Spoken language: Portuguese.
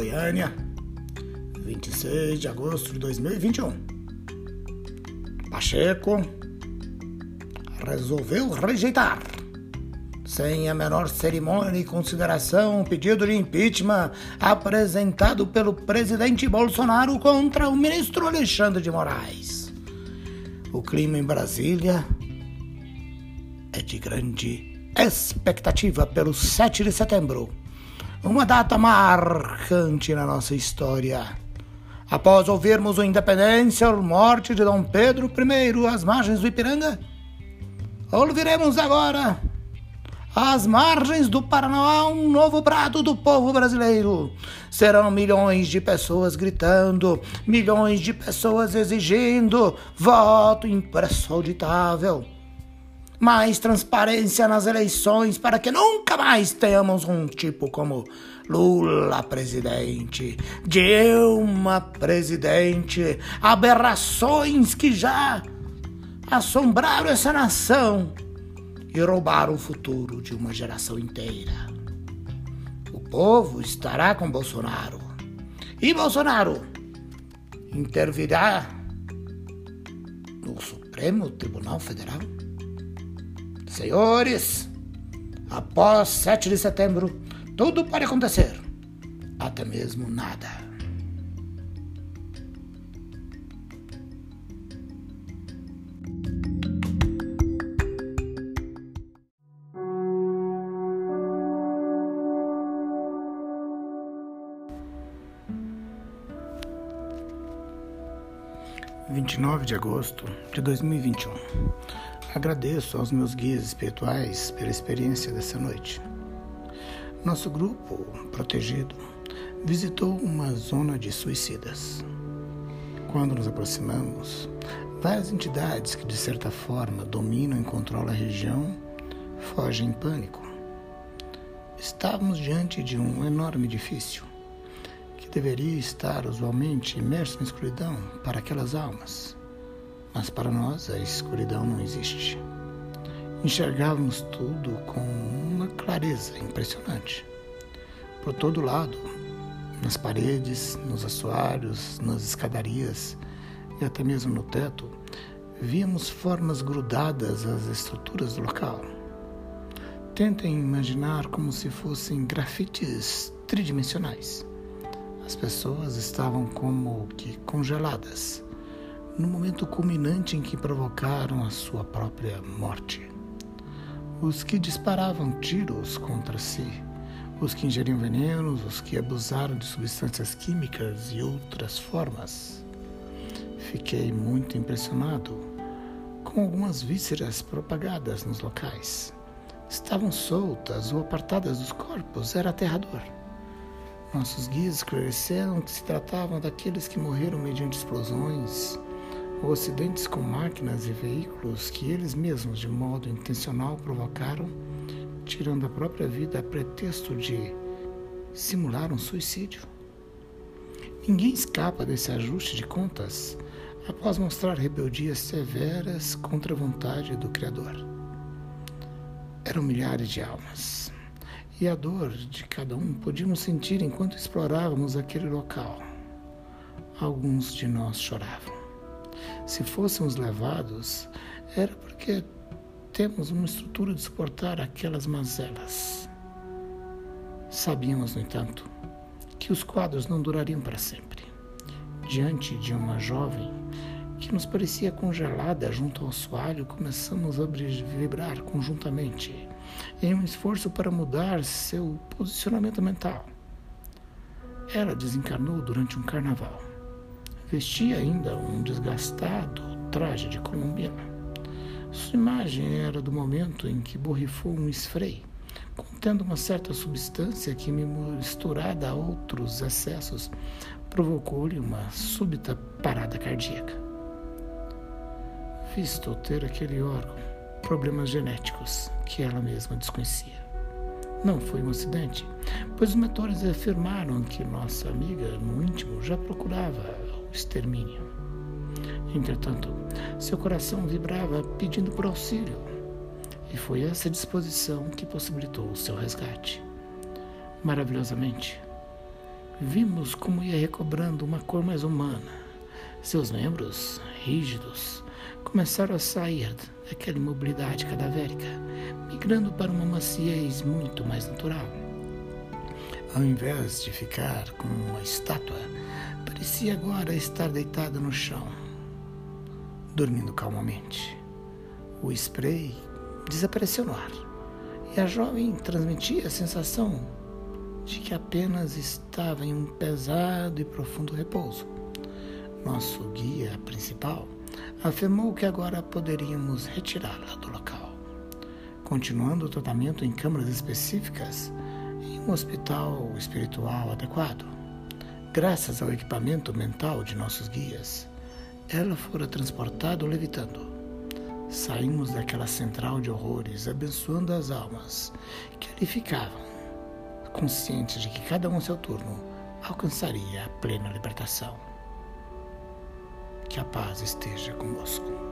Goiânia, 26 de agosto de 2021. Pacheco resolveu rejeitar, sem a menor cerimônia e consideração, o pedido de impeachment apresentado pelo presidente Bolsonaro contra o ministro Alexandre de Moraes. O clima em Brasília é de grande expectativa pelo 7 de setembro, uma data marcante na nossa história. Após ouvirmos o Independência, a morte de Dom Pedro I às margens do Ipiranga, ouviremos agora às margens do Paraná um novo brado do povo brasileiro. Serão milhões de pessoas gritando, milhões de pessoas exigindo voto impresso auditável mais transparência nas eleições para que nunca mais tenhamos um tipo como Lula presidente, Dilma presidente, aberrações que já assombraram essa nação e roubaram o futuro de uma geração inteira. O povo estará com Bolsonaro. E Bolsonaro intervirá no Supremo Tribunal Federal? Senhores, após 7 de setembro, tudo pode acontecer, até mesmo nada. Vinte e nove de agosto de dois mil e vinte e um. Agradeço aos meus guias espirituais pela experiência dessa noite. Nosso grupo, protegido, visitou uma zona de suicidas. Quando nos aproximamos, várias entidades que, de certa forma, dominam e controlam a região fogem em pânico. Estávamos diante de um enorme edifício deveria estar usualmente imerso na escuridão para aquelas almas mas para nós a escuridão não existe. Enxergávamos tudo com uma clareza impressionante. Por todo lado, nas paredes, nos assoalhos, nas escadarias e até mesmo no teto, víamos formas grudadas às estruturas do local. Tentem imaginar como se fossem grafites tridimensionais. As pessoas estavam como que congeladas no momento culminante em que provocaram a sua própria morte. Os que disparavam tiros contra si, os que ingeriam venenos, os que abusaram de substâncias químicas e outras formas. Fiquei muito impressionado com algumas vísceras propagadas nos locais. Estavam soltas ou apartadas dos corpos, era aterrador. Nossos guias esclareceram que se tratavam daqueles que morreram mediante explosões, ou acidentes com máquinas e veículos que eles mesmos, de modo intencional, provocaram, tirando a própria vida a pretexto de simular um suicídio. Ninguém escapa desse ajuste de contas após mostrar rebeldias severas contra a vontade do Criador. Eram milhares de almas, e a dor de cada um podíamos sentir enquanto explorávamos aquele local. Alguns de nós choravam se fôssemos levados, era porque temos uma estrutura de suportar aquelas mazelas. Sabíamos, no entanto, que os quadros não durariam para sempre. Diante de uma jovem que nos parecia congelada junto ao assoalho, começamos a vibrar conjuntamente em um esforço para mudar seu posicionamento mental. Ela desencarnou durante um carnaval. Vestia ainda um desgastado traje de colombiana. Sua imagem era do momento em que borrifou um spray, contendo uma certa substância que, misturada a outros excessos, provocou-lhe uma súbita parada cardíaca. Visto ter aquele órgão problemas genéticos que ela mesma desconhecia. Não foi um acidente, pois os mentores afirmaram que nossa amiga no íntimo já procurava extermínio. Entretanto, seu coração vibrava pedindo por auxílio, e foi essa disposição que possibilitou o seu resgate. Maravilhosamente, vimos como ia recobrando uma cor mais humana. Seus membros, rígidos, começaram a sair daquela imobilidade cadavérica, migrando para uma maciez muito mais natural. Ao invés de ficar como uma estátua, parecia agora estar deitada no chão, dormindo calmamente. O spray desapareceu no ar e a jovem transmitia a sensação de que apenas estava em um pesado e profundo repouso. Nosso guia principal afirmou que agora poderíamos retirá-la do local, continuando o tratamento em câmaras específicas em um hospital espiritual adequado. Graças ao equipamento mental de nossos guias, ela fora transportada levitando. Saímos daquela central de horrores, abençoando as almas que ali ficavam, conscientes de que cada um seu turno alcançaria a plena libertação. Que a paz esteja convosco.